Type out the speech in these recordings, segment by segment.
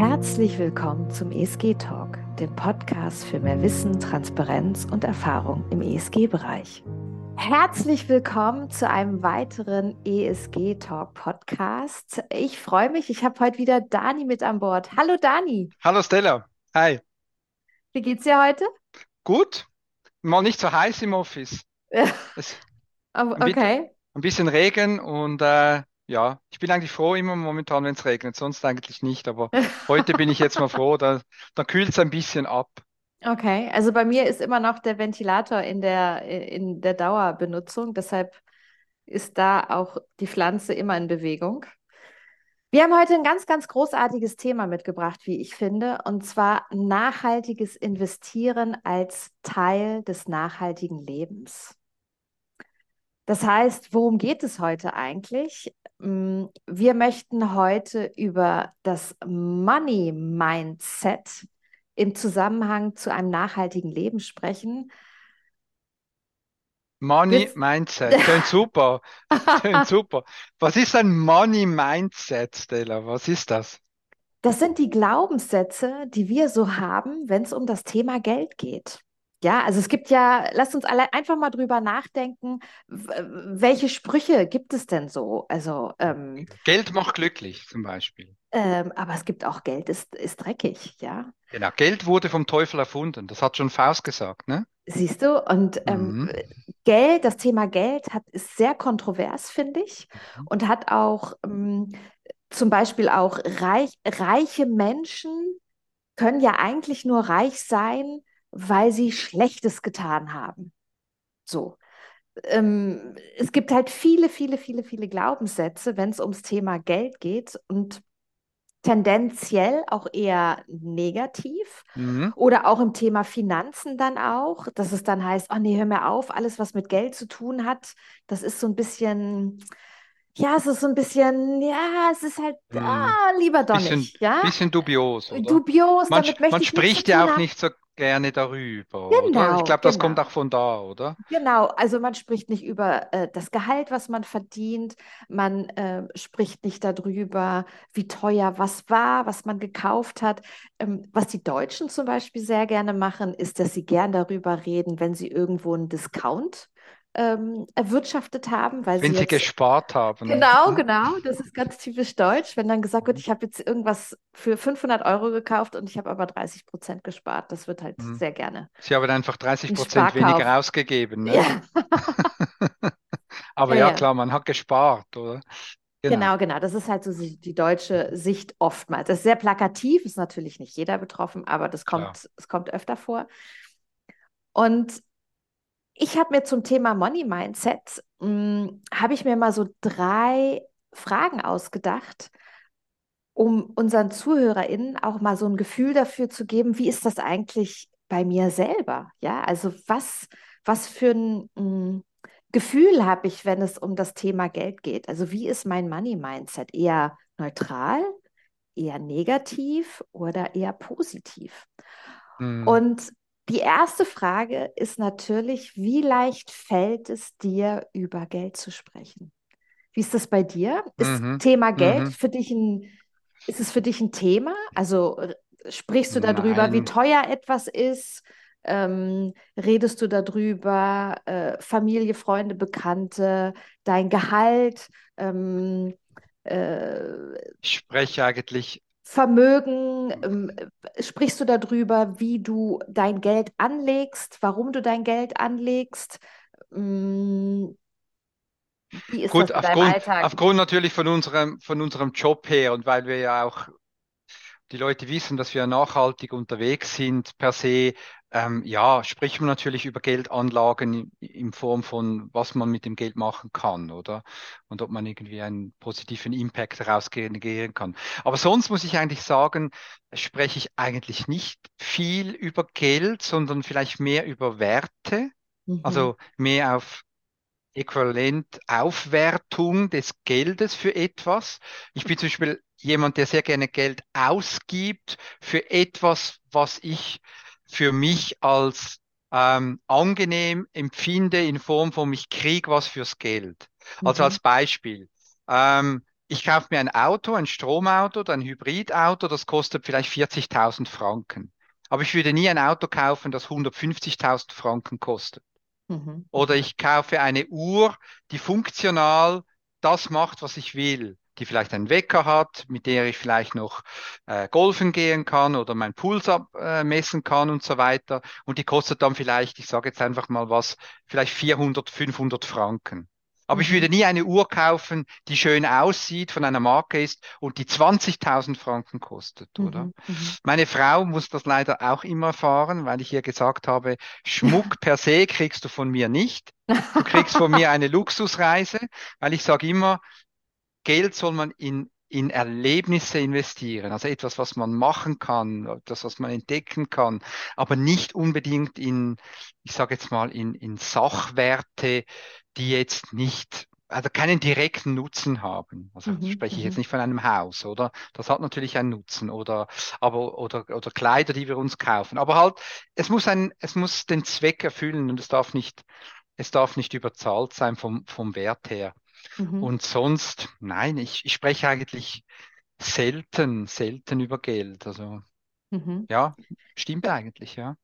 Herzlich willkommen zum ESG Talk, dem Podcast für mehr Wissen, Transparenz und Erfahrung im ESG-Bereich. Herzlich willkommen zu einem weiteren ESG Talk Podcast. Ich freue mich, ich habe heute wieder Dani mit an Bord. Hallo Dani. Hallo Stella. Hi. Wie geht's dir heute? Gut. Mal nicht so heiß im Office. Okay. ein bisschen Regen und äh, ja, ich bin eigentlich froh immer momentan, wenn es regnet, sonst eigentlich nicht. Aber heute bin ich jetzt mal froh, da, da kühlt es ein bisschen ab. Okay, also bei mir ist immer noch der Ventilator in der, in der Dauerbenutzung, deshalb ist da auch die Pflanze immer in Bewegung. Wir haben heute ein ganz, ganz großartiges Thema mitgebracht, wie ich finde, und zwar nachhaltiges Investieren als Teil des nachhaltigen Lebens. Das heißt, worum geht es heute eigentlich? Mm, Wir möchten heute über das Money Mindset im Zusammenhang zu einem nachhaltigen Leben sprechen. Money Jetzt, Mindset, klingt super, klingt super. Was ist ein Money Mindset, Stella? Was ist das? das sind die Glaubenssätze, die wir so haben, wenn es um das Thema Geld geht. Ja, also es gibt ja, lasst uns alle einfach mal drüber nachdenken, welche Sprüche gibt es denn so? Also, ähm, Geld macht glücklich, zum Beispiel. ähm, aber es gibt auch Geld ist, ist dreckig, ja. Genau, Geld wurde vom Teufel erfunden. Das hat schon Faust gesagt, ne? Siehst du? Und ähm, Mhm. Geld, das Thema Geld hat, ist sehr kontrovers, finde ich, Mhm. und hat auch ähm, zum Beispiel auch reich, reiche Menschen können ja eigentlich nur reich sein, weil sie Schlechtes getan haben. So. Ähm, es gibt halt viele, viele, viele, viele Glaubenssätze, wenn es ums Thema Geld geht und tendenziell auch eher negativ. Mhm. Oder auch im Thema Finanzen dann auch, dass es dann heißt, oh nee, hör mir auf, alles, was mit Geld zu tun hat, das ist so ein bisschen, ja, es ist so ein bisschen, ja, es ist halt, Mhm. ah, lieber doch Bisschen, nicht, ja? bisschen dubios, oder? Dubios, Man, damit möchte man ich spricht ja auch haben. nicht so gerne darüber, oder? Ich Genau, glaube, das kommt genau. auch von da, oder? Genau, also man spricht nicht über äh, das Gehalt, was man verdient, man äh, spricht nicht darüber, wie teuer was war, was man gekauft hat. Ähm, was die Deutschen zum Beispiel sehr gerne machen, ist, dass sie gern darüber reden, wenn sie irgendwo einen Discount ähm, erwirtschaftet haben, weil sie Wenn sie jetzt gespart haben. Genau, ne? genau. Das ist ganz typisch deutsch, wenn dann gesagt wird, Mhm. ich habe jetzt irgendwas für 500 Euro gekauft und ich habe aber 30 Prozent gespart. Das wird halt Mhm. sehr gerne Sie haben einfach 30 ein Prozent weniger ausgegeben, ne? Ja, Aber ja, ja, klar, man hat gespart, oder? Genau. Genau, genau. Das ist halt so die deutsche Sicht oftmals. Das ist sehr plakativ, ist natürlich nicht jeder betroffen, aber das kommt, es kommt öfter vor. Und ich habe mir zum Thema Money Mindset, mh, habe ich mir mal so drei Fragen ausgedacht, um unseren ZuhörerInnen auch mal so ein Gefühl dafür zu geben, wie ist das eigentlich bei mir selber? Ja, also was, was für ein mh, Gefühl habe ich, wenn es um das Thema Geld geht? Also wie ist mein Money Mindset? Eher neutral, eher negativ oder eher positiv? Mhm. Und die erste Frage ist natürlich, wie leicht fällt es dir, über Geld zu sprechen? Wie ist das bei dir? Ist Mhm. Thema Geld Mhm. für dich ein, ist es für dich ein Thema? Also sprichst du darüber, wie Nein. teuer etwas ist? Ähm, redest du darüber, äh, Familie, Freunde, Bekannte, dein Gehalt, ähm, äh, Ich spreche eigentlich, Vermögen, ähm, äh, sprichst du darüber, wie du dein Geld anlegst, warum du dein Geld anlegst? Mm, Wie ist das gut, deinem aufgrund, Alltag? aufgrund natürlich von unserem, von unserem Job her und weil wir ja auch die Leute wissen, dass wir nachhaltig unterwegs sind per se. Ähm, ja, spricht man natürlich über Geldanlagen in, Form von, was man mit dem Geld machen kann, oder? Und ob man irgendwie einen positiven Impact daraus generieren kann. Aber sonst muss ich eigentlich sagen, spreche ich eigentlich nicht viel über Geld, sondern vielleicht mehr über Werte, Mhm. also mehr auf Äquivalent Aufwertung des Geldes für etwas. Ich bin zum Beispiel jemand, der sehr gerne Geld ausgibt für etwas, was ich für mich als ähm, angenehm empfinde in Form von ich krieg was fürs Geld. Also Mhm. als Beispiel. Ähm, ich kaufe mir ein Auto, ein Stromauto oder ein Hybridauto, das kostet vielleicht 40.000 Franken. Aber ich würde nie ein Auto kaufen, das 150.000 Franken kostet. Mhm. Oder ich kaufe eine Uhr, die funktional das macht, was ich will die vielleicht einen Wecker hat, mit der ich vielleicht noch äh, golfen gehen kann oder meinen Puls abmessen äh, kann und so weiter. Und die kostet dann vielleicht, ich sage jetzt einfach mal was, vielleicht 400, 500 Franken. Aber ich würde mhm. nie eine Uhr kaufen, die schön aussieht, von einer Marke ist und die 20.000 Franken kostet, oder? Mhm, mhm. Meine Frau muss das leider auch immer erfahren, weil ich ihr gesagt habe, Schmuck per se kriegst du von mir nicht. Du kriegst von mir eine Luxusreise, weil ich sage immer, Geld soll man in, in Erlebnisse investieren, also etwas, was man machen kann, etwas, was man entdecken kann, aber nicht unbedingt in, ich sage jetzt mal, in, in Sachwerte, die jetzt nicht also keinen direkten Nutzen haben. Also mhm, spreche ich jetzt mhm. nicht von einem Haus, oder? Das hat natürlich einen Nutzen oder aber oder oder Kleider, die wir uns kaufen. Aber halt, es muss ein, es muss den Zweck erfüllen und es darf nicht, es darf nicht überzahlt sein vom vom Wert her. Mhm. Und sonst, nein, ich, ich spreche eigentlich selten, selten über Geld. Also mhm. ja, stimmt eigentlich, ja.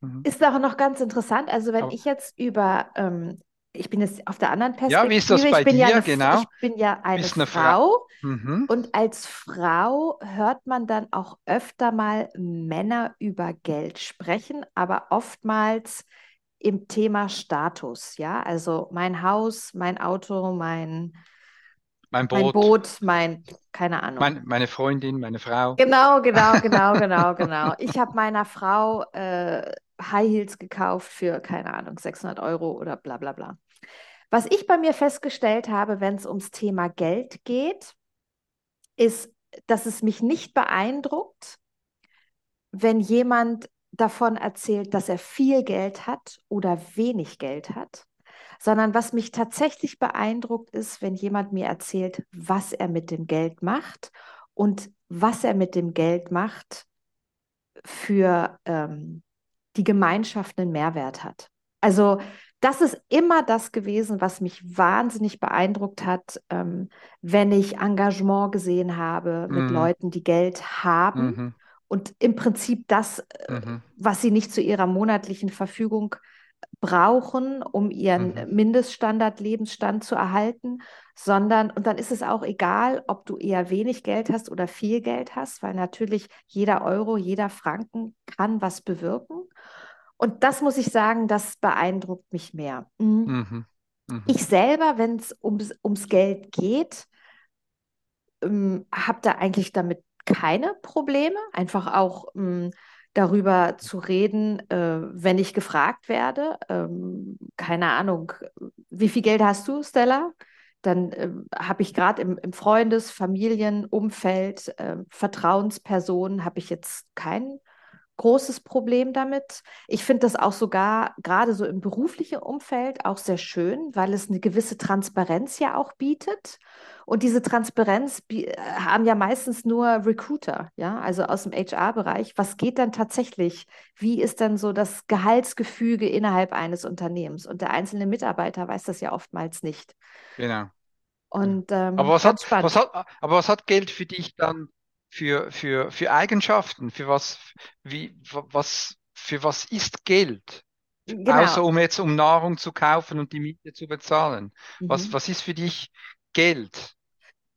Mhm. Ist auch noch ganz interessant. Also wenn Aber, ich jetzt über ähm, ich bin jetzt auf der anderen Perspektive. Ja, wie ist das bei ich bin dir? Ja eine, genau. Ich bin ja eine, eine Frau. Frau. Mhm. Und als Frau hört man dann auch öfter mal Männer über Geld sprechen, aber oftmals im Thema Status, ja, also mein Haus, mein Auto, mein, mein Boot, mein, Boot, mein keine Ahnung. Mein, meine Freundin, meine Frau. Genau, genau, genau, genau, genau. Ich habe meiner Frau äh, High Heels gekauft für, keine Ahnung, 600 Euro oder bla bla bla. Was ich bei mir festgestellt habe, wenn es ums Thema Geld geht, ist, dass es mich nicht beeindruckt, wenn jemand davon erzählt, dass er viel Geld hat oder wenig Geld hat, sondern was mich tatsächlich beeindruckt ist, wenn jemand mir erzählt, was er mit dem Geld macht und was er mit dem Geld macht für ähm, die Gemeinschaft einen Mehrwert hat. Also das ist immer das gewesen, was mich wahnsinnig beeindruckt hat, ähm, wenn ich Engagement gesehen habe mit mm. Leuten, die Geld haben. -hmm und im Prinzip das, äh, mhm. was sie nicht zu ihrer monatlichen Verfügung brauchen, um ihren mhm. Mindeststandard Lebensstand zu erhalten, sondern und dann ist es auch egal, ob du eher wenig Geld hast oder viel Geld hast, weil natürlich jeder Euro, jeder Franken kann was bewirken. Und das muss ich sagen, das beeindruckt mich mehr. Mhm. Mhm. mhm. Ich selber, wenn es ums, ums Geld geht, ähm, habe da eigentlich damit keine Probleme, einfach auch ähm, darüber zu reden, äh, wenn ich gefragt werde. Ähm, keine Ahnung, wie viel Geld hast du, Stella? Dann äh, habe ich gerade im, im Freundes-, Familienumfeld, äh, Vertrauenspersonen, habe ich jetzt kein großes Problem damit. Ich finde das auch sogar gerade so im beruflichen Umfeld auch sehr schön, weil es eine gewisse Transparenz ja auch bietet. Und diese Transparenz haben ja meistens nur Recruiter, ja, also aus dem HR-Bereich. Was geht dann tatsächlich? Wie ist dann so das Gehaltsgefüge innerhalb eines Unternehmens? Und der einzelne Mitarbeiter weiß das ja oftmals nicht. Genau. Und, ähm, aber, was hat, was hat, aber was hat Geld für dich dann für, für, für Eigenschaften? Für was, wie, was, für was ist Geld? Genau. Außer um jetzt um Nahrung zu kaufen und die Miete zu bezahlen. Mhm. Was, was ist für dich Geld?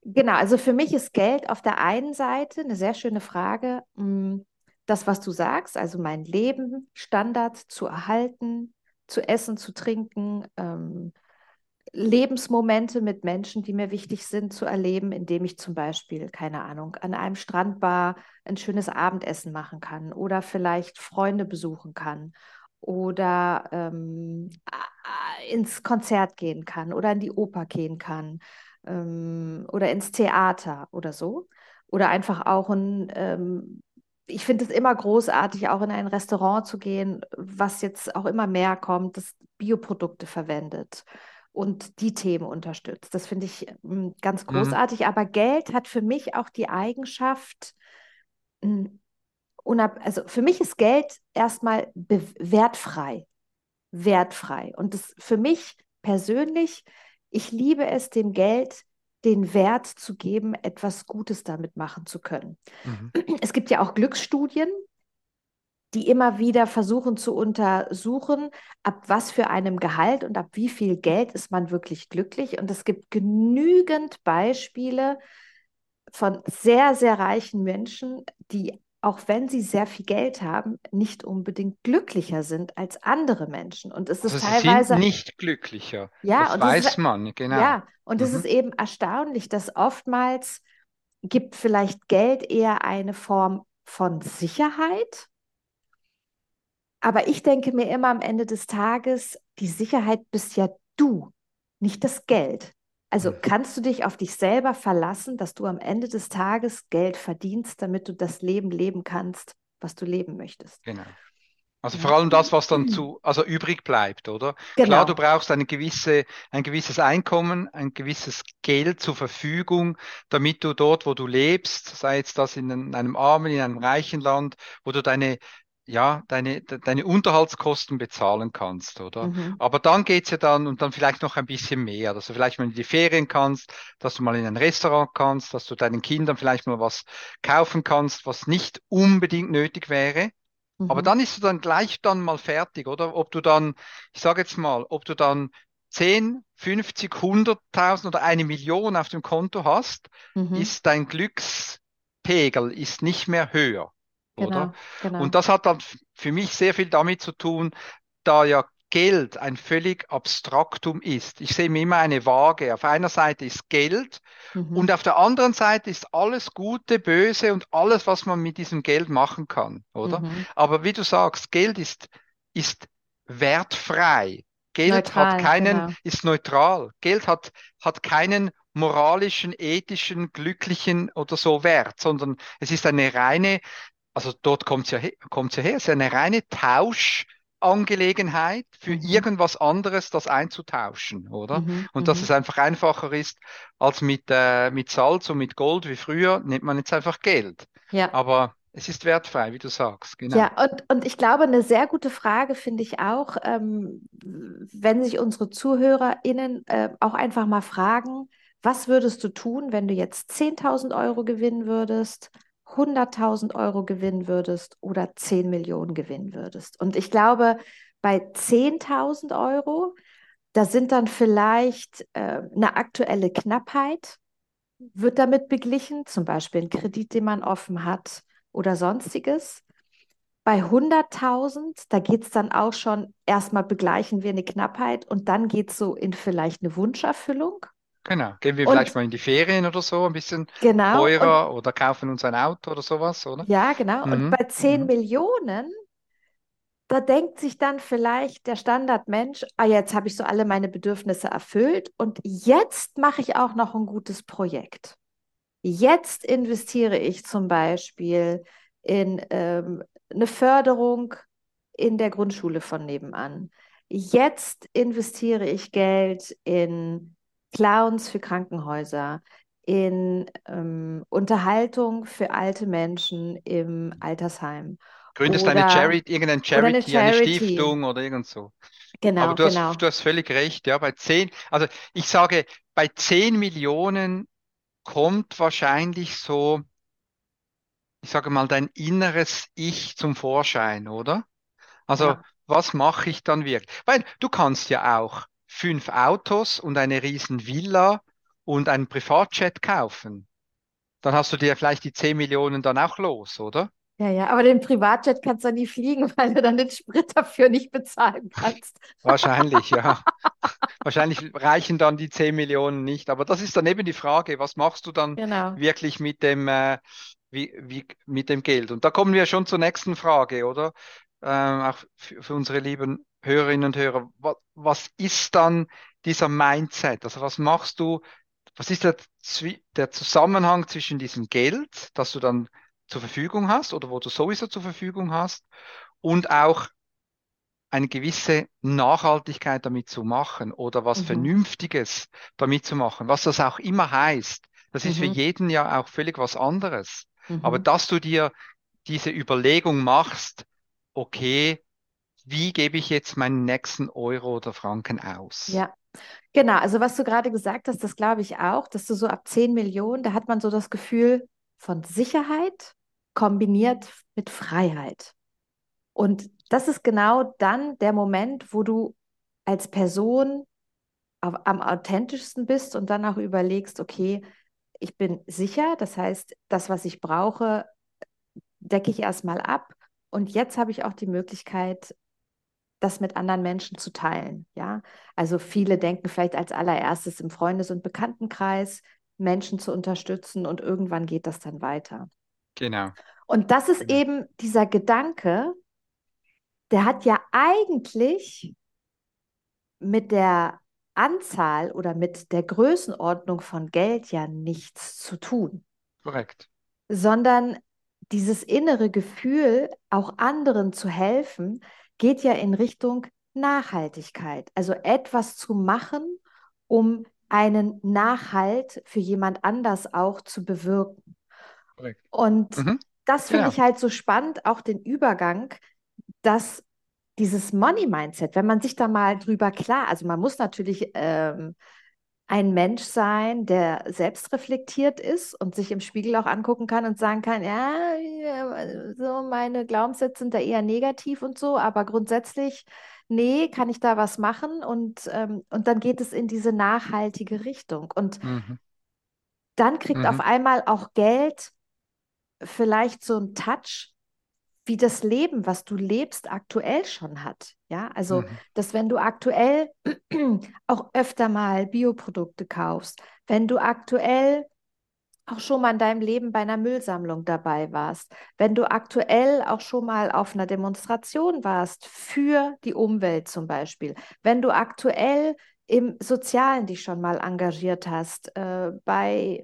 Genau, also für mich ist Geld auf der einen Seite eine sehr schöne Frage, hm, das, was du sagst, also mein Leben, Standard zu erhalten, zu essen, zu trinken, ähm, Lebensmomente mit Menschen, die mir wichtig sind, zu erleben, indem ich zum Beispiel, keine Ahnung, an einem Strandbar ein schönes Abendessen machen kann oder vielleicht Freunde besuchen kann oder ähm, ins Konzert gehen kann oder in die Oper gehen kann ähm, oder ins Theater oder so. Oder einfach auch ein, ähm, ich finde es immer großartig, auch in ein Restaurant zu gehen, was jetzt auch immer mehr kommt, das Bioprodukte verwendet und die Themen unterstützt. Das finde ich ähm, ganz mhm. großartig. Mhm. Aber Geld hat für mich auch die Eigenschaft, hm, also für mich ist Geld erstmal wertfrei. Wertfrei. Und das für mich persönlich ich liebe es, dem Geld den Wert zu geben, etwas Gutes damit machen zu können. Mhm. Es gibt ja auch Glücksstudien, die immer wieder versuchen zu untersuchen, ab was für einem Gehalt und ab wie viel Geld ist man wirklich glücklich. Und es gibt genügend Beispiele von sehr, sehr reichen Menschen, die auch wenn sie sehr viel Geld haben, nicht unbedingt glücklicher sind als andere Menschen. Und es ist also teilweise. Sie sind nicht glücklicher. Ja, das weiß ist, man, genau. Ja, und mhm. es ist eben erstaunlich, dass oftmals gibt vielleicht Geld eher eine Form von Sicherheit. Aber ich denke mir immer am Ende des Tages, die Sicherheit bist ja du, nicht das Geld. Also kannst du dich auf dich selber verlassen, dass du am Ende des Tages Geld verdienst, damit du das Leben leben kannst, was du leben möchtest. Genau. Also vor allem das, was dann zu, also übrig bleibt, oder? Genau. Klar, du brauchst eine gewisse, ein gewisses Einkommen, ein gewisses Geld zur Verfügung, damit du dort, wo du lebst, sei jetzt das in einem armen, in einem reichen Land, wo du deine ja, deine, deine Unterhaltskosten bezahlen kannst, oder? Mhm. Aber dann geht's ja dann und dann vielleicht noch ein bisschen mehr, dass du vielleicht mal in die Ferien kannst, dass du mal in ein Restaurant kannst, dass du deinen Kindern vielleicht mal was kaufen kannst, was nicht unbedingt nötig wäre. Mhm. Aber dann ist du dann gleich dann mal fertig, oder? Ob du dann, ich sage jetzt mal, ob du dann 10, 50, 100.000 oder eine Million auf dem Konto hast, mhm. ist dein Glückspegel ist nicht mehr höher. Genau, oder? Genau. Und das hat dann für mich sehr viel damit zu tun, da ja Geld ein völlig Abstraktum ist. Ich sehe mir immer eine Waage. Auf einer Seite ist Geld mhm. und auf der anderen Seite ist alles Gute, Böse und alles, was man mit diesem Geld machen kann, oder? Mhm. Aber wie du sagst, Geld ist, ist wertfrei. Geld neutral, hat keinen, genau. ist neutral. Geld hat, hat keinen moralischen, ethischen, glücklichen oder so Wert, sondern es ist eine reine also dort kommt es ja, kommt's ja her, es ist eine reine Tauschangelegenheit für mhm. irgendwas anderes, das einzutauschen, oder? Mhm. Und dass mhm. es einfach einfacher ist, als mit, äh, mit Salz und mit Gold wie früher, nimmt man jetzt einfach Geld. Ja. Aber es ist wertfrei, wie du sagst. Genau. Ja, und, und ich glaube, eine sehr gute Frage finde ich auch, ähm, wenn sich unsere ZuhörerInnen äh, auch einfach mal fragen, was würdest du tun, wenn du jetzt 10.000 Euro gewinnen würdest? 100.000 Euro gewinnen würdest oder 10 Millionen gewinnen würdest. Und ich glaube, bei 10.000 Euro, da sind dann vielleicht äh, eine aktuelle Knappheit, wird damit beglichen, zum Beispiel ein Kredit, den man offen hat oder sonstiges. Bei 100.000, da geht es dann auch schon, erstmal begleichen wir eine Knappheit und dann geht es so in vielleicht eine Wunscherfüllung. Genau, gehen wir und, vielleicht mal in die Ferien oder so, ein bisschen genau, teurer und, oder kaufen uns ein Auto oder sowas, oder? Ja, genau. Mhm. Und bei 10 mhm. Millionen, da denkt sich dann vielleicht der Standardmensch, ah, jetzt habe ich so alle meine Bedürfnisse erfüllt und jetzt mache ich auch noch ein gutes Projekt. Jetzt investiere ich zum Beispiel in ähm, eine Förderung in der Grundschule von nebenan. Jetzt investiere ich Geld in Clowns für Krankenhäuser, in ähm, Unterhaltung für alte Menschen im Altersheim. Gründest oder, eine Charity, irgendeine Charity, eine, Charity. eine Stiftung oder irgend so. Genau, Aber du, genau. Hast, du hast völlig recht, ja, bei zehn, also ich sage, bei zehn Millionen kommt wahrscheinlich so, ich sage mal, dein inneres Ich zum Vorschein, oder? Also, ja. was mache ich dann wirklich? Weil du kannst ja auch fünf Autos und eine riesen Villa und einen Privatjet kaufen. Dann hast du dir vielleicht die 10 Millionen dann auch los, oder? Ja, ja, aber den Privatjet kannst du nie fliegen, weil du dann den Sprit dafür nicht bezahlen kannst. Wahrscheinlich, ja. Wahrscheinlich reichen dann die 10 Millionen nicht. Aber das ist dann eben die Frage, was machst du dann genau. wirklich mit dem, äh, wie, wie, mit dem Geld? Und da kommen wir schon zur nächsten Frage, oder? Ähm, auch für, für unsere lieben Hörerinnen und Hörer, was, was ist dann dieser Mindset? Also was machst du, was ist der, der Zusammenhang zwischen diesem Geld, das du dann zur Verfügung hast oder wo du sowieso zur Verfügung hast und auch eine gewisse Nachhaltigkeit damit zu machen oder was mhm. Vernünftiges damit zu machen, was das auch immer heißt. Das ist für mhm. jeden ja auch völlig was anderes. Mhm. Aber dass du dir diese Überlegung machst, okay, wie gebe ich jetzt meinen nächsten Euro oder Franken aus? Ja, genau. Also was du gerade gesagt hast, das glaube ich auch, dass du so ab 10 Millionen, da hat man so das Gefühl von Sicherheit kombiniert mit Freiheit. Und das ist genau dann der Moment, wo du als Person auf, am authentischsten bist und dann auch überlegst, okay, ich bin sicher, das heißt, das, was ich brauche, decke ich erstmal ab. Und jetzt habe ich auch die Möglichkeit, das mit anderen Menschen zu teilen. Ja, also viele denken vielleicht als allererstes im Freundes- und Bekanntenkreis Menschen zu unterstützen und irgendwann geht das dann weiter. Genau. Und das ist eben dieser Gedanke, der hat ja eigentlich mit der Anzahl oder mit der Größenordnung von Geld ja nichts zu tun. Korrekt. Sondern dieses innere Gefühl, auch anderen zu helfen, geht ja in Richtung Nachhaltigkeit. Also etwas zu machen, um einen Nachhalt für jemand anders auch zu bewirken. Korrekt. Und mhm. das finde genau. ich halt so spannend, auch den Übergang, dass dieses Money-Mindset, wenn man sich da mal drüber klar, also man muss natürlich ähm, ein Mensch sein, der selbst reflektiert ist und sich im Spiegel auch angucken kann und sagen kann, ja, so meine Glaubenssätze sind da eher negativ und so, aber grundsätzlich, nee, kann ich da was machen und, ähm, und dann geht es in diese nachhaltige Richtung. Und mhm. dann kriegt mhm. auf einmal auch Geld vielleicht so einen Touch, wie das Leben, was du lebst, aktuell schon hat. Ja, also, mhm. dass wenn du aktuell auch öfter mal Bioprodukte kaufst, wenn du aktuell auch schon mal in deinem Leben bei einer Müllsammlung dabei warst, wenn du aktuell auch schon mal auf einer Demonstration warst für die Umwelt zum Beispiel, wenn du aktuell im Sozialen dich schon mal engagiert hast, äh, bei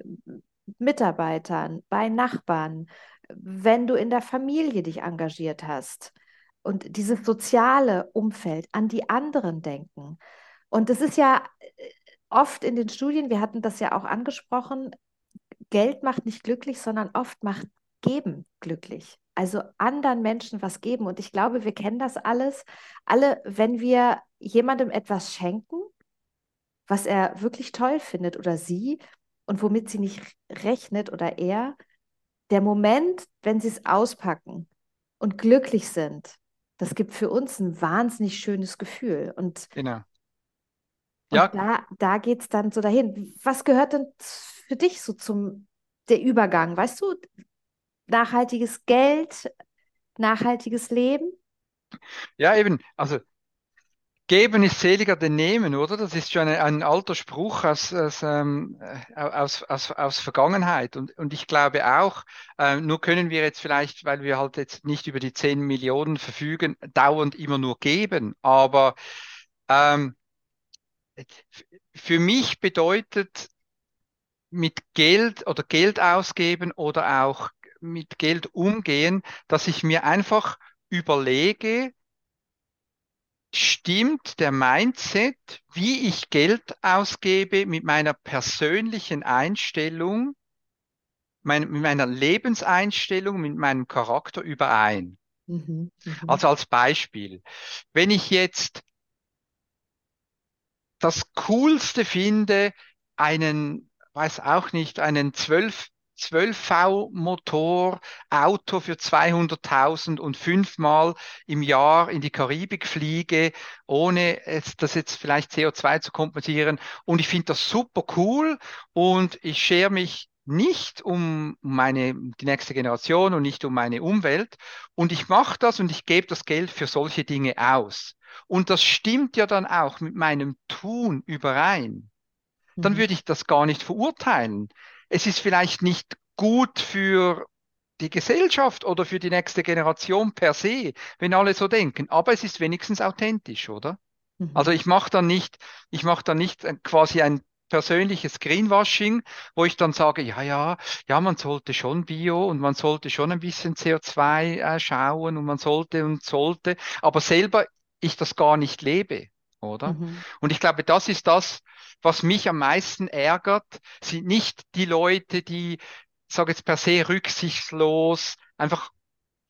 Mitarbeitern, bei Nachbarn, wenn du in der Familie dich engagiert hast und dieses soziale Umfeld an die anderen denken. Und das ist ja äh, oft in den Studien, wir hatten das ja auch angesprochen, Geld macht nicht glücklich, sondern oft macht Geben glücklich. Also anderen Menschen was geben. Und ich glaube, wir kennen das alles. Alle, wenn wir jemandem etwas schenken, was er wirklich toll findet oder sie und womit sie nicht rechnet oder er, der Moment, wenn sie es auspacken und glücklich sind, das gibt für uns ein wahnsinnig schönes Gefühl. Und, genau. Ja. Und da, da geht es dann so dahin. Was gehört denn für dich so zum der Übergang? Weißt du, nachhaltiges Geld, nachhaltiges Leben? Ja, eben. Also Geben ist seliger denn nehmen, oder? Das ist schon ein, ein alter Spruch aus, aus, ähm, äh, aus, aus, aus Vergangenheit. Und, und ich glaube auch, äh, nur können wir jetzt vielleicht, weil wir halt jetzt nicht über die 10 Millionen verfügen, dauernd immer nur geben. Aber ähm, für mich bedeutet mit Geld oder Geld ausgeben oder auch mit Geld umgehen, dass ich mir einfach überlege, stimmt der Mindset, wie ich Geld ausgebe, mit meiner persönlichen Einstellung, mein, mit meiner Lebenseinstellung, mit meinem Charakter überein. Mhm, mh. Also als Beispiel, wenn ich jetzt das Coolste finde, einen, weiß auch nicht, einen 12 12V-Motor, Auto für 200.000 und fünfmal im Jahr in die Karibik fliege, ohne das jetzt vielleicht CO2 zu kompensieren. Und ich finde das super cool und ich schere mich nicht um meine, die nächste Generation und nicht um meine Umwelt. Und ich mache das und ich gebe das Geld für solche Dinge aus. Und das stimmt ja dann auch mit meinem Tun überein. Dann mhm. würde ich das gar nicht verurteilen es ist vielleicht nicht gut für die Gesellschaft oder für die nächste Generation per se, wenn alle so denken. Aber es ist wenigstens authentisch, oder? Mhm. Also ich mache dann nicht, ich mache dann nicht quasi ein persönliches Greenwashing, wo ich dann sage, ja, ja, ja, man sollte schon Bio und man sollte schon ein bisschen CO2 äh, schauen und man sollte und sollte, aber selber ich das gar nicht lebe, oder? Mhm. Und ich glaube, das ist das, was mich am meisten ärgert, sind nicht die Leute, die, sage jetzt per se rücksichtslos, einfach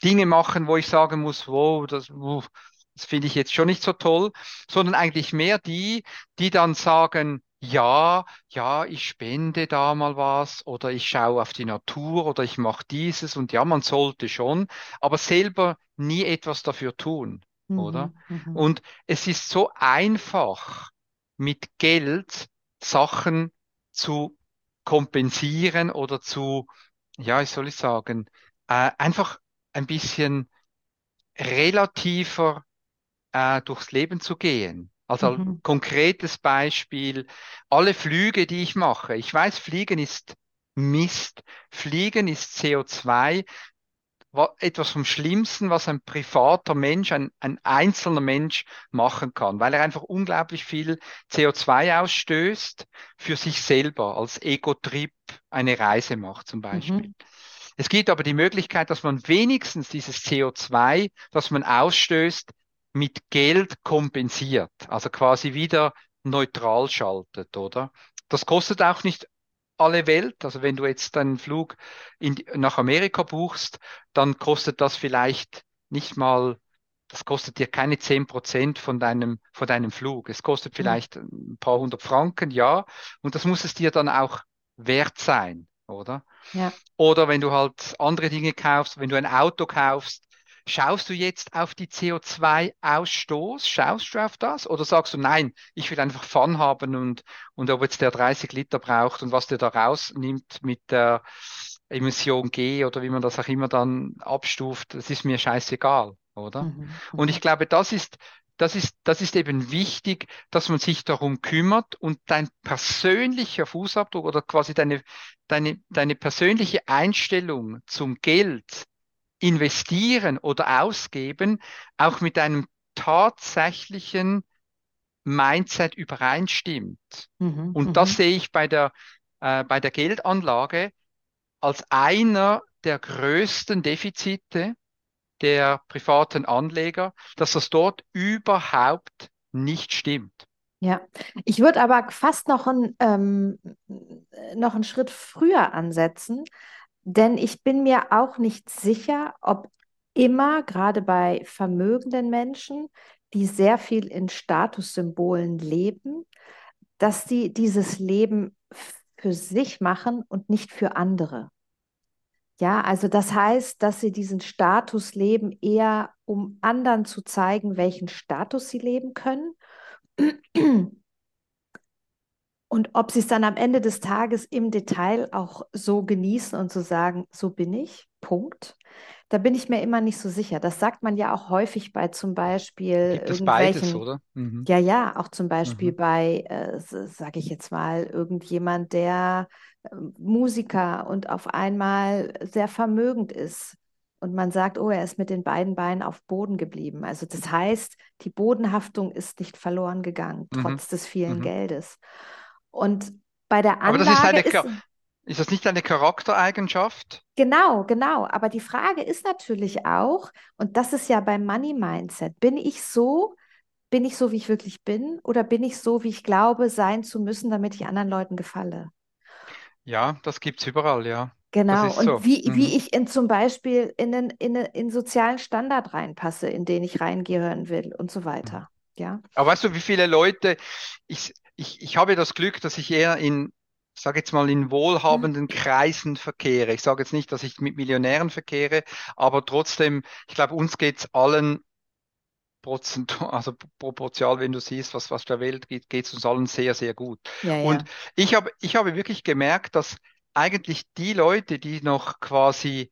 Dinge machen, wo ich sagen muss, wow, das, wow, Das finde ich jetzt schon nicht so toll, sondern eigentlich mehr die, die dann sagen, ja, ja, ich spende da mal was oder ich schaue auf die Natur oder ich mache dieses und ja, man sollte schon, aber selber nie etwas dafür tun, Mhm, oder? mhm, Und es ist so einfach, mit Geld Sachen zu kompensieren oder zu, ja, wie soll ich sagen, äh, einfach ein bisschen relativer äh, durchs Leben zu gehen. Also ein mhm, konkretes Beispiel, alle Flüge, die ich mache. Ich weiß, Fliegen ist Mist, Fliegen ist CO2, wa- etwas vom Schlimmsten, was ein privater Mensch, ein, ein einzelner Mensch machen kann, weil er einfach unglaublich viel CO2 ausstößt für sich selber als Ego-Trip eine Reise macht zum Beispiel. mhm, Es gibt aber die Möglichkeit, dass man wenigstens dieses CO2, das man ausstößt, mit Geld kompensiert, also quasi wieder neutral schaltet, oder? Das kostet auch nicht alle Welt. Also wenn du jetzt einen Flug in, nach Amerika buchst, dann kostet das vielleicht nicht mal, das kostet dir keine 10% von deinem, von deinem Flug. Es kostet mhm. vielleicht ein paar hundert Franken, ja. Und das muss es dir dann auch wert sein, oder? Ja. Oder wenn du halt andere Dinge kaufst, wenn du ein Auto kaufst, schaust du jetzt auf die CO2-Ausstoß? Schaust du auf das? Oder sagst du, nein, ich will einfach Fun haben und, und ob jetzt der 30 Liter braucht und was der da rausnimmt mit der Emission G oder wie man das auch immer dann abstuft, das ist mir scheißegal, oder? Mhm, Und mhm, ich glaube, das ist, das ist, das ist eben wichtig, dass man sich darum kümmert und dein persönlicher Fußabdruck oder quasi deine, deine, deine persönliche Einstellung zum Geld investieren oder ausgeben auch mit einem tatsächlichen Mindset übereinstimmt. mhm, Und das mhm. sehe ich bei der, äh, bei der Geldanlage als einer der größten Defizite der privaten Anleger, dass das dort überhaupt nicht stimmt. Ja, ich würde aber fast noch ein, ähm, noch einen Schritt früher ansetzen, denn ich bin mir auch nicht sicher, ob immer, gerade bei vermögenden Menschen, die sehr viel in Statussymbolen leben, dass die dieses Leben für sich machen und nicht für andere. Ja, also das heißt, dass sie diesen Status leben, eher um anderen zu zeigen, welchen Status sie leben können. Und ob sie es dann am Ende des Tages im Detail auch so genießen und so sagen, so bin ich, Punkt. Da bin ich mir immer nicht so sicher. Das sagt man ja auch häufig bei zum Beispiel Gibt es beides, irgendwelchen, oder? Mhm. ja, ja, auch zum Beispiel Mhm. bei, äh, sage ich jetzt mal, irgendjemand, der äh, Musiker und auf einmal sehr vermögend ist. Und man sagt, oh, er ist mit den beiden Beinen auf Boden geblieben. Also das heißt, die Bodenhaftung ist nicht verloren gegangen, Mhm. trotz des vielen Mhm. Geldes. Und bei der Aber das ist Anlage eine, ist, ist das nicht eine Charaktereigenschaft? genau, genau. Aber die Frage ist natürlich auch, und das ist ja beim Money Mindset, bin ich so, bin ich so, wie ich wirklich bin, oder bin ich so, wie ich glaube, sein zu müssen, damit ich anderen Leuten gefalle? Ja, das gibt's überall, ja. Genau. Und so. wie, wie Mhm. ich in zum Beispiel in einen, in einen, in sozialen Standard reinpasse, in den ich reingehören will und so weiter. Ja. Aber weißt du, wie viele Leute, ich, ich, ich habe das Glück, dass ich eher in, sage jetzt mal, in wohlhabenden Kreisen verkehre. Ich sage jetzt nicht, dass ich mit Millionären verkehre, aber trotzdem, ich glaube, uns geht's allen prozentual, also proportional, wenn du siehst, was, was der Welt geht, geht's uns allen sehr, sehr gut. Ja, Und ja. ich habe, ich habe wirklich gemerkt, dass eigentlich die Leute, die noch quasi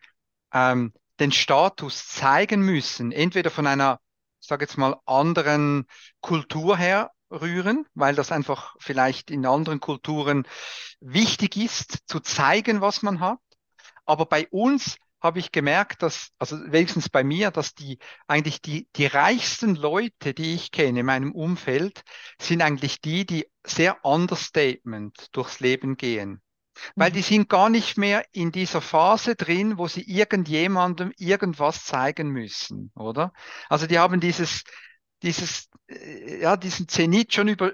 ähm, den Status zeigen müssen, entweder von einer, ich sage jetzt mal, anderen Kultur her rühren, weil das einfach vielleicht in anderen Kulturen wichtig ist, zu zeigen, was man hat. Aber bei uns habe ich gemerkt, dass, also wenigstens bei mir, dass die eigentlich die, die reichsten Leute, die ich kenne in meinem Umfeld, sind eigentlich die, die sehr understatement durchs Leben gehen. Weil die Mhm. sind gar nicht mehr in dieser Phase drin, wo sie irgendjemandem irgendwas zeigen müssen, oder? Also die haben dieses, dieses, äh, ja, diesen Zenit schon über,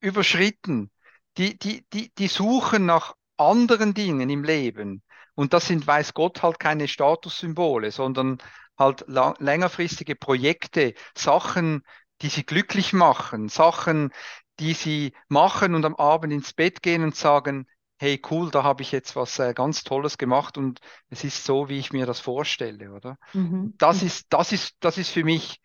überschritten. Die, die, die, die suchen nach anderen Dingen im Leben. Und das sind, weiß Gott, halt keine Statussymbole, sondern halt längerfristige Projekte, Sachen, die sie glücklich machen, Sachen, die sie machen und am Abend ins Bett gehen und sagen, hey cool, da habe ich jetzt was äh, ganz Tolles gemacht und es ist so, wie ich mir das vorstelle, oder? Mhm. Das ist, das ist, das ist für mich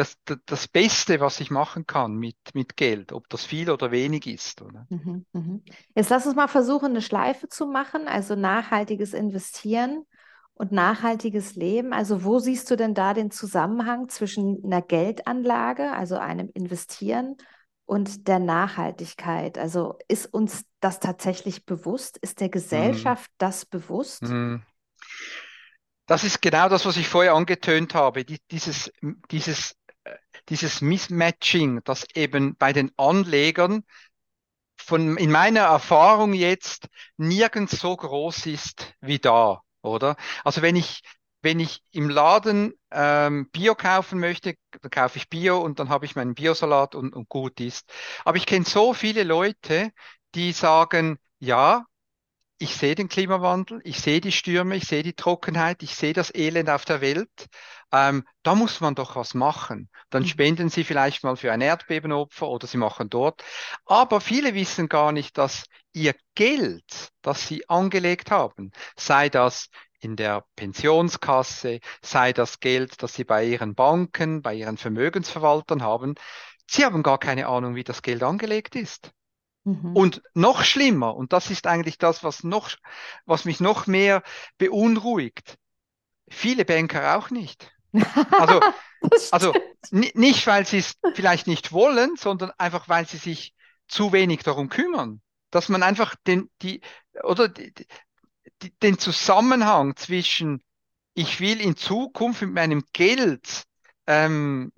das, das, Beste, was ich machen kann mit, mit Geld, ob das viel oder wenig ist. Oder? Mhm, mhm. Jetzt lass uns mal versuchen, eine Schleife zu machen, also nachhaltiges Investieren und nachhaltiges Leben. Also wo siehst du denn da den Zusammenhang zwischen einer Geldanlage, also einem Investieren und der Nachhaltigkeit? Also ist uns das tatsächlich bewusst? Ist der mhm. Gesellschaft mhm. das bewusst? Mhm. Das ist genau das, was ich vorher angetönt habe. dieses, dieses dieses Mismatching, das eben bei den Anlegern von, in meiner Erfahrung jetzt nirgends so groß ist wie da, oder? Also wenn ich, wenn ich im Laden ähm, Bio kaufen möchte, dann kaufe ich Bio und dann habe ich meinen Biosalat und, und gut ist. Aber ich kenne so viele Leute, die sagen, ja, ich sehe den Klimawandel, ich sehe die Stürme, ich sehe die Trockenheit, ich sehe das Elend auf der Welt. Ähm, da muss man doch was machen. Dann mhm. spenden sie vielleicht mal für ein Erdbebenopfer oder sie machen dort. Aber viele wissen gar nicht, dass ihr Geld, das sie angelegt haben, sei das in der Pensionskasse, sei das Geld, das sie bei ihren Banken, bei ihren Vermögensverwaltern haben, sie haben gar keine Ahnung, wie das Geld angelegt ist. Mhm. Und noch schlimmer, und das ist eigentlich das, was noch, was mich noch mehr beunruhigt. Viele Banker auch nicht. Also, also nicht, weil sie es vielleicht nicht wollen, sondern einfach, weil sie sich zu wenig darum kümmern. Dass man einfach den, die, oder die, die, den Zusammenhang zwischen ich will in Zukunft mit meinem Geld ähm,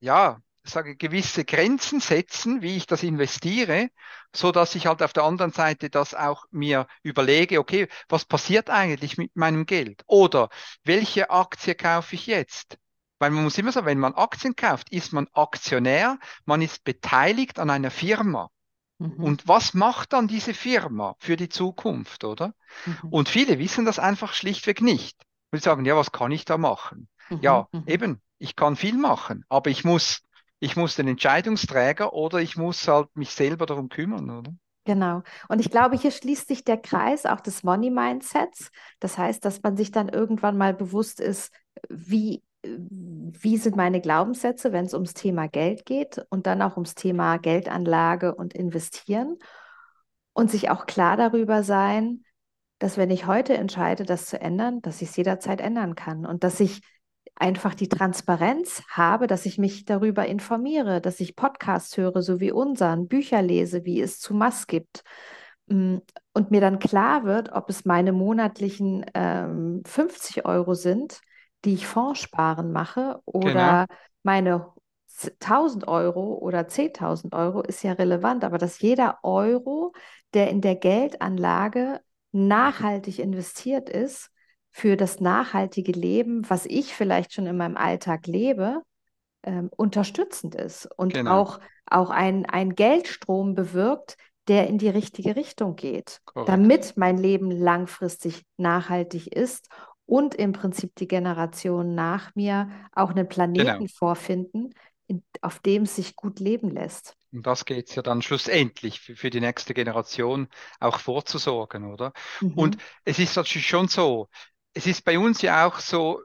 ja sage, gewisse Grenzen setzen, wie ich das investiere, so dass ich halt auf der anderen Seite das auch mir überlege, okay, was passiert eigentlich mit meinem Geld? Oder welche Aktie kaufe ich jetzt? Weil man muss immer sagen, wenn man Aktien kauft, ist man Aktionär, man ist beteiligt an einer Firma. Mhm. Und was macht dann diese Firma für die Zukunft, oder? Mhm. Und viele wissen das einfach schlichtweg nicht. Und sagen, ja, was kann ich da machen? Mhm. Ja, mhm. eben, ich kann viel machen, aber ich muss ich muss den Entscheidungsträger oder ich muss halt mich selber darum kümmern, oder? Genau. Und ich glaube, hier schließt sich der Kreis auch des Money Mindsets. Das heißt, dass man sich dann irgendwann mal bewusst ist, wie, wie sind meine Glaubenssätze, wenn es ums Thema Geld geht und dann auch ums Thema Geldanlage und Investieren. Und sich auch klar darüber sein, dass wenn ich heute entscheide, das zu ändern, dass ich es jederzeit ändern kann und dass ich einfach die Transparenz habe, dass ich mich darüber informiere, dass ich Podcasts höre, so wie unseren, Bücher lese, wie es zu Mass gibt. Mm, und mir dann klar wird, ob es meine monatlichen ähm, 50 Euro sind, die ich Fondssparen mache, oder genau. meine 1000 Euro oder 10.000 Euro, ist ja relevant. Aber dass jeder Euro, der in der Geldanlage nachhaltig investiert ist, für das nachhaltige Leben, was ich vielleicht schon in meinem Alltag lebe, ähm, unterstützend ist und genau. auch, auch ein, ein Geldstrom bewirkt, der in die richtige Richtung geht, Correct. damit mein Leben langfristig nachhaltig ist und im Prinzip die Generationen nach mir auch einen Planeten genau. vorfinden, in, auf dem es sich gut leben lässt. Und das geht es ja dann schlussendlich für, für, die nächste Generation auch vorzusorgen, oder? Mhm. Und es ist natürlich schon so, es ist bei uns ja auch so,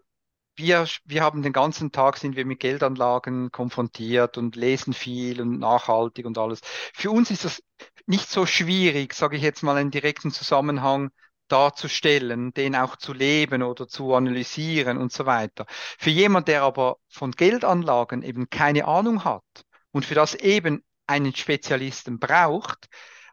wir, wir haben den ganzen Tag sind wir mit Geldanlagen konfrontiert und lesen viel und nachhaltig und alles. Für uns ist das nicht so schwierig, sage ich jetzt mal, einen direkten Zusammenhang darzustellen, den auch zu leben oder zu analysieren und so weiter. Für jemand, der aber von Geldanlagen eben keine Ahnung hat und für das eben einen Spezialisten braucht,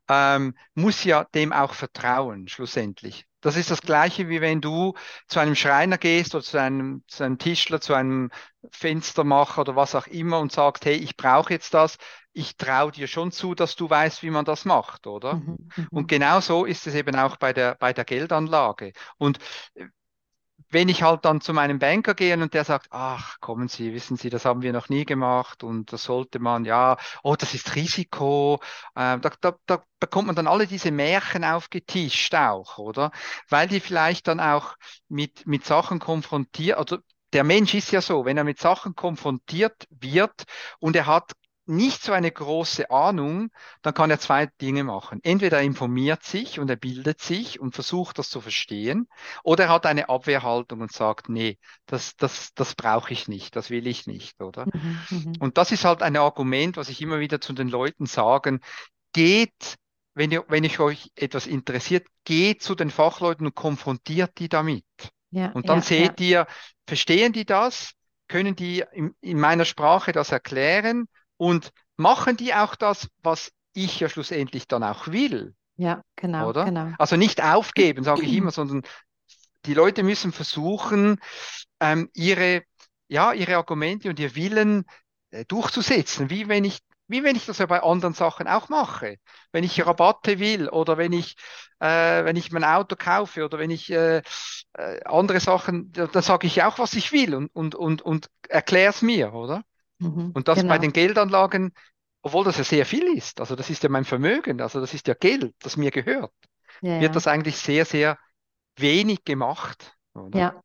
ähm, muss ja dem auch vertrauen, schlussendlich. Das ist das Gleiche, wie wenn du zu einem Schreiner gehst oder zu einem, zu einem Tischler, zu einem Fenstermacher oder was auch immer und sagst, hey, ich brauche jetzt das. Ich traue dir schon zu, dass du weißt, wie man das macht, oder? Mhm, mhm. und genau so ist es eben auch bei der, bei der Geldanlage. Und wenn ich halt dann zu meinem Banker gehe und der sagt, ach, kommen Sie, wissen Sie, das haben wir noch nie gemacht und das sollte man, ja, oh, das ist Risiko, äh, da, da, da bekommt man dann alle diese Märchen aufgetischt auch, oder? Weil die vielleicht dann auch mit, mit Sachen konfrontiert, also der Mensch ist ja so, wenn er mit Sachen konfrontiert wird und er hat nicht so eine große Ahnung, dann kann er zwei Dinge machen. Entweder er informiert sich und er bildet sich und versucht das zu verstehen, oder er hat eine Abwehrhaltung und sagt, nee, das, das, das brauche ich nicht, das will ich nicht, oder? Mhm, mhm. und das ist halt ein Argument, was ich immer wieder zu den Leuten sagen, geht, wenn ihr, wenn ich euch etwas interessiert, geht zu den Fachleuten und konfrontiert die damit. Ja, und dann ja, seht ja. ihr, verstehen die das? Können die in, in meiner Sprache das erklären? Und machen die auch das, was ich ja schlussendlich dann auch will? Ja, genau, oder? genau. Also nicht aufgeben, sage ich immer, sondern die Leute müssen versuchen, ähm, ihre, ja, ihre Argumente und ihr Willen äh, durchzusetzen, wie wenn ich wie wenn ich das ja bei anderen Sachen auch mache. Wenn ich Rabatte will oder wenn ich, äh, wenn ich mein Auto kaufe oder wenn ich äh, äh, andere Sachen, dann sage ich auch, was ich will und, und, und, und erkläre es mir, oder? Mhm, und das genau. bei den Geldanlagen, obwohl das ja sehr viel ist, also das ist ja mein Vermögen, also das ist ja Geld, das mir gehört, ja, wird das eigentlich sehr, sehr wenig gemacht. Oder? Ja.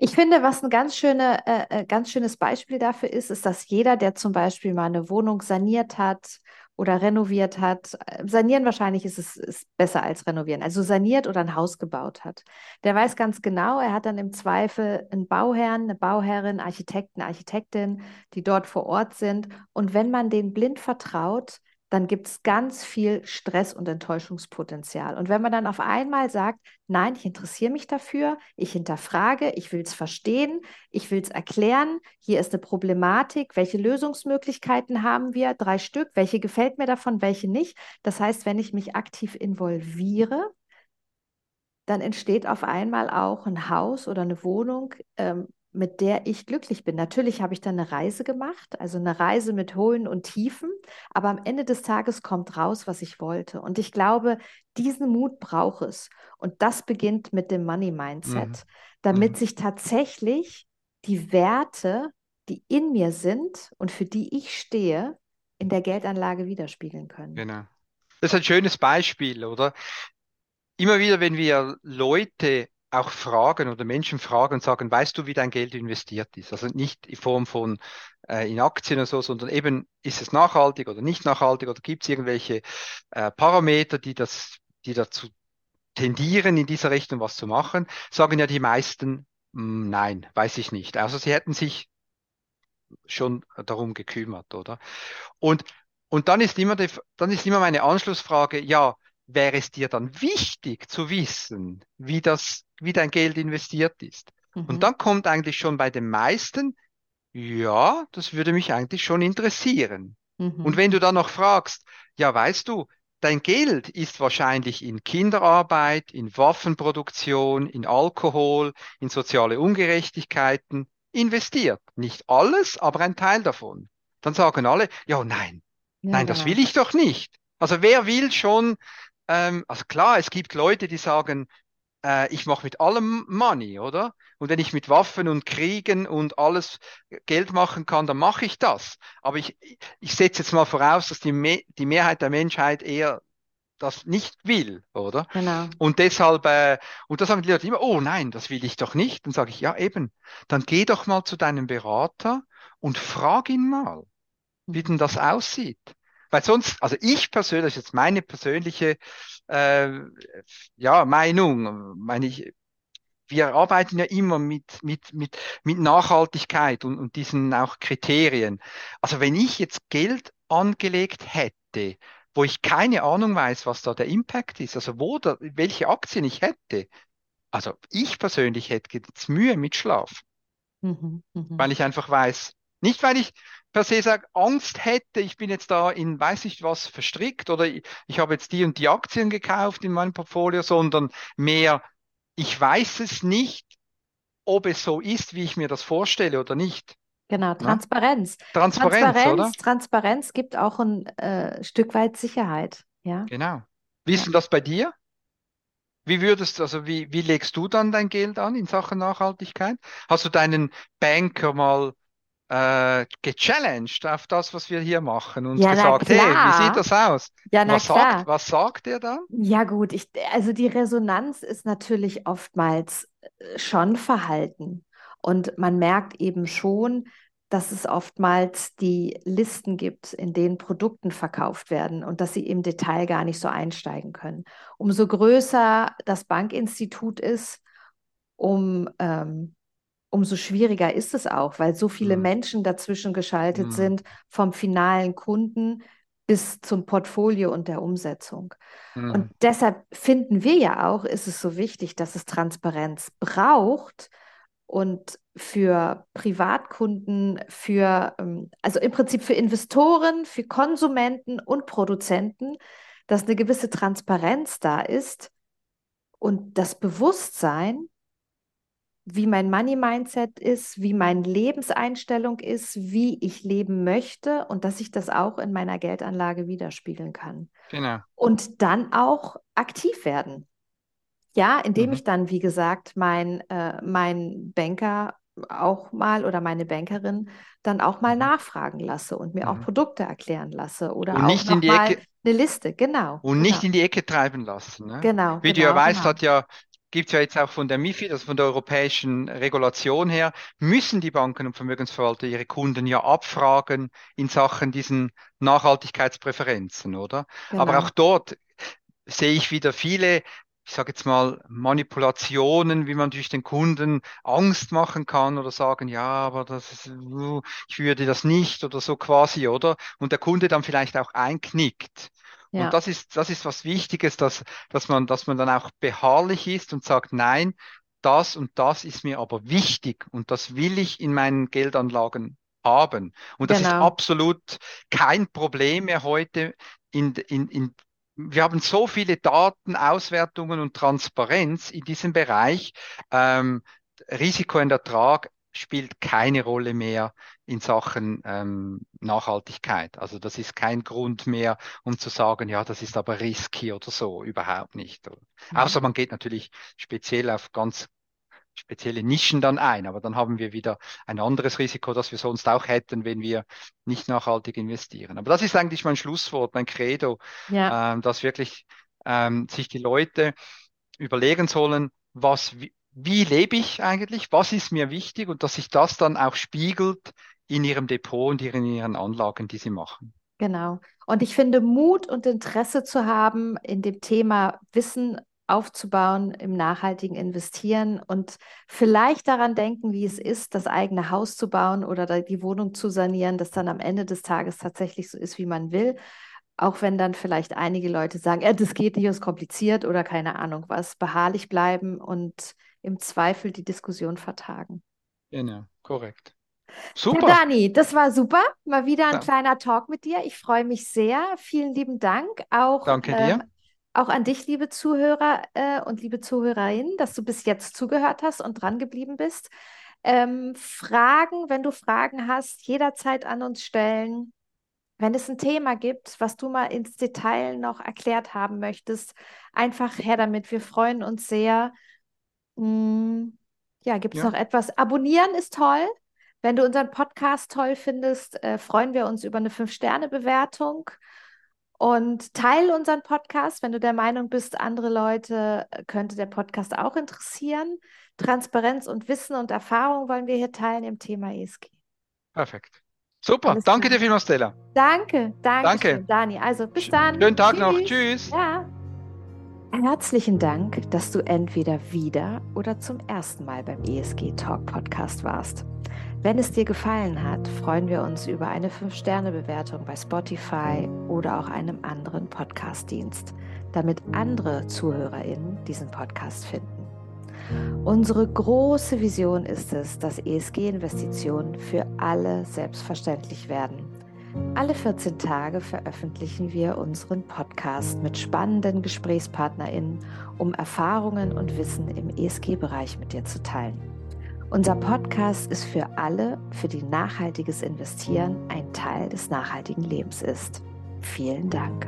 Ich finde, was ein ganz, schöne, äh, äh, ganz schönes Beispiel dafür ist, ist, dass jeder, der zum Beispiel mal eine Wohnung saniert hat oder renoviert hat. Sanieren wahrscheinlich ist es ist besser als renovieren. Also saniert oder ein Haus gebaut hat. Der weiß ganz genau, er hat dann im Zweifel einen Bauherrn, eine Bauherrin, Architekten, Architektin, die dort vor Ort sind. Und wenn man denen blind vertraut, dann gibt es ganz viel Stress und Enttäuschungspotenzial. Und wenn man dann auf einmal sagt, nein, ich interessiere mich dafür, ich hinterfrage, ich will es verstehen, ich will es erklären, hier ist eine Problematik, welche Lösungsmöglichkeiten haben wir? Drei Stück, welche gefällt mir davon, welche nicht? Das heißt, wenn ich mich aktiv involviere, dann entsteht auf einmal auch ein Haus oder eine Wohnung, ähm, mit der ich glücklich bin. Natürlich habe ich dann eine Reise gemacht, also eine Reise mit Höhen und Tiefen, aber am Ende des Tages kommt raus, was ich wollte. Und ich glaube, diesen Mut braucht es. Und das beginnt mit dem Money Mindset, mhm. damit mhm. sich tatsächlich die Werte, die in mir sind und für die ich stehe, in der Geldanlage widerspiegeln können. Genau. Das ist ein schönes Beispiel, oder? Immer wieder, wenn wir Leute auch fragen oder Menschen fragen und sagen, weißt du, wie dein Geld investiert ist? Also nicht in Form von äh, in Aktien oder so, sondern eben, ist es nachhaltig oder nicht nachhaltig oder gibt es irgendwelche äh, Parameter, die das, die dazu tendieren, in dieser Richtung was zu machen, sagen ja die meisten, mh, hm, nein, weiß ich nicht. Also sie hätten sich schon darum gekümmert, oder? Und, und dann ist immer die, dann ist immer meine Anschlussfrage, ja, wäre es dir dann wichtig zu wissen, wie das, wie dein Geld investiert ist. Mhm. Und dann kommt eigentlich schon bei den meisten, ja, das würde mich eigentlich schon interessieren. Mhm. Und wenn du dann noch fragst, ja, weißt du, dein Geld ist wahrscheinlich in Kinderarbeit, in Waffenproduktion, in Alkohol, in soziale Ungerechtigkeiten investiert. Nicht alles, aber ein Teil davon. Dann sagen alle, ja, nein, ja, nein, das genau. will ich doch nicht. Also wer will schon ähm, also klar, es gibt Leute, die sagen, äh, ich mache mit allem Money, oder? Und wenn ich mit Waffen und Kriegen und alles Geld machen kann, dann mache ich das. Aber ich, ich setze jetzt mal voraus, dass die, Me die Mehrheit der Menschheit eher das nicht will, oder? Genau. Und deshalb, äh, und da sagen die Leute immer, oh nein, das will ich doch nicht. Dann sage ich, ja eben, dann geh doch mal zu deinem Berater und frag ihn mal, wie denn das aussieht. Weil sonst, also ich persönlich, das ist jetzt meine persönliche äh, ja, Meinung, meine ich, wir arbeiten ja immer mit, mit, mit, mit Nachhaltigkeit und, und diesen auch Kriterien. Also wenn ich jetzt Geld angelegt hätte, wo ich keine Ahnung weiß, was da der Impact ist, also wo da, welche Aktien ich hätte, also ich persönlich hätte jetzt Mühe mit Schlaf, mhm, mh. weil ich einfach weiß, nicht weil ich per se sage, Angst hätte, ich bin jetzt da in weiß nicht was verstrickt oder ich, ich habe jetzt die und die Aktien gekauft in meinem Portfolio, sondern mehr, ich weiß es nicht, ob es so ist, wie ich mir das vorstelle oder nicht. Genau, Transparenz. Transparenz, Transparenz, oder? Transparenz gibt auch ein äh, Stück weit Sicherheit. Ja. Genau. Wie ist denn das bei dir? Wie würdest, also wie, wie legst du dann dein Geld an in Sachen Nachhaltigkeit? Hast du deinen Banker mal äh, gechallenged auf das, was wir hier machen und Ja, gesagt, hey, wie sieht das aus? Ja, Was sagt, was sagt er dann? Ja, gut, ich, also die Resonanz ist natürlich oftmals äh, schon verhalten. Und man merkt eben schon, dass es oftmals die Listen gibt, in denen Produkten verkauft werden und dass sie im Detail gar nicht so einsteigen können. Umso größer das Bankinstitut ist, um, ähm, umso schwieriger ist es auch, weil so viele Hm, Menschen dazwischen geschaltet hm, sind, vom finalen Kunden bis zum Portfolio und der Umsetzung. Und hm, deshalb finden wir ja auch, ist es so wichtig, dass es Transparenz braucht und für Privatkunden, für, ähm, also im Prinzip für Investoren, für Konsumenten und Produzenten, dass eine gewisse Transparenz da ist und das Bewusstsein, wie mein Money-Mindset ist, wie meine Lebenseinstellung ist, wie ich leben möchte und dass ich das auch in meiner Geldanlage widerspiegeln kann. genau. Und dann auch aktiv werden. Ja, indem Mhm, ich dann, wie gesagt, mein, äh, mein Banker auch mal oder meine Bankerin dann auch mal mhm, nachfragen lasse und mir auch mhm. Produkte erklären lasse oder Und auch nicht in noch die mal eine Liste. Genau, und genau, nicht in die Ecke treiben lassen. Ne? genau, Wie du ja genau, weißt, genau. hat ja, gibt es ja jetzt auch von der MiFID, also von der europäischen Regulation her, müssen die Banken und Vermögensverwalter ihre Kunden ja abfragen in Sachen diesen Nachhaltigkeitspräferenzen, oder? Aber auch Genau. dort sehe ich wieder viele, ich sage jetzt mal, Manipulationen, wie man durch den Kunden Angst machen kann oder sagen, ja, aber das ist, uh, ich würde das nicht oder so quasi, oder? Und der Kunde dann vielleicht auch einknickt. Und Ja, das ist, das ist was Wichtiges, dass, dass man, dass man dann auch beharrlich ist und sagt, nein, das und das ist mir aber wichtig und das will ich in meinen Geldanlagen haben. Und das ist genau, absolut kein Problem mehr heute in, in, in wir haben so viele Daten, Auswertungen und Transparenz in diesem Bereich. Ähm, Risiko und Ertrag spielt keine Rolle mehr in Sachen ähm, Nachhaltigkeit. Also das ist kein Grund mehr, um zu sagen, ja, das ist aber risky oder so, überhaupt nicht. ja, Außer man geht natürlich speziell auf ganz spezielle Nischen dann ein, aber dann haben wir wieder ein anderes Risiko, das wir sonst auch hätten, wenn wir nicht nachhaltig investieren. Aber das ist eigentlich mein Schlusswort, mein Credo, ja, ähm, dass wirklich ähm, sich die Leute überlegen sollen, was, wie, lebe ich eigentlich, was ist mir wichtig und dass sich das dann auch spiegelt in ihrem Depot und in ihren Anlagen, die sie machen. genau. Und ich finde, Mut und Interesse zu haben, in dem Thema Wissen aufzubauen, im nachhaltigen Investieren und vielleicht daran denken, wie es ist, das eigene Haus zu bauen oder die Wohnung zu sanieren, dass dann am Ende des Tages tatsächlich so ist, wie man will. Auch wenn dann vielleicht einige Leute sagen, äh, das geht nicht, ist kompliziert oder keine Ahnung was, beharrlich bleiben und im Zweifel die Diskussion vertagen. Genau, korrekt. Ja, Super, Dani, das war super. Mal wieder ein Da- kleiner Talk mit dir. Ich freue mich sehr. Vielen lieben Dank. Auch, danke ähm, dir. auch an dich, liebe Zuhörer äh, und liebe Zuhörerinnen, dass du bis jetzt zugehört hast und dran geblieben bist. Ähm, Fragen, wenn du Fragen hast, jederzeit an uns stellen. Wenn es ein Thema gibt, was du mal ins Detail noch erklärt haben möchtest, einfach her damit. Wir freuen uns sehr. Mm, ja, gibt es Ja, noch etwas? Abonnieren ist toll. Wenn du unseren Podcast toll findest, äh, freuen wir uns über eine Fünf-Sterne-Bewertung. Und teile unseren Podcast, wenn du der Meinung bist, andere Leute äh, könnte der Podcast auch interessieren. Transparenz und Wissen und Erfahrung wollen wir hier teilen im Thema ESG. perfekt. Super, Alles danke klar. dir vielmals, Stella. Danke, danke Danke. schön, Dani. Also bis dann. Schönen Tag noch. Tschüss. Tschüss. Ja. Herzlichen Dank, dass du entweder wieder oder zum ersten Mal beim ESG Talk Podcast warst. Wenn es dir gefallen hat, freuen wir uns über eine 5-Sterne-Bewertung bei Spotify oder auch einem anderen Podcast-Dienst, damit andere ZuhörerInnen diesen Podcast finden. Unsere große Vision ist es, dass ESG-Investitionen für alle selbstverständlich werden. Alle 14 Tage veröffentlichen wir unseren Podcast mit spannenden GesprächspartnerInnen, um Erfahrungen und Wissen im ESG-Bereich mit dir zu teilen. Unser Podcast ist für alle, für die nachhaltiges Investieren ein Teil des nachhaltigen Lebens ist. Vielen Dank.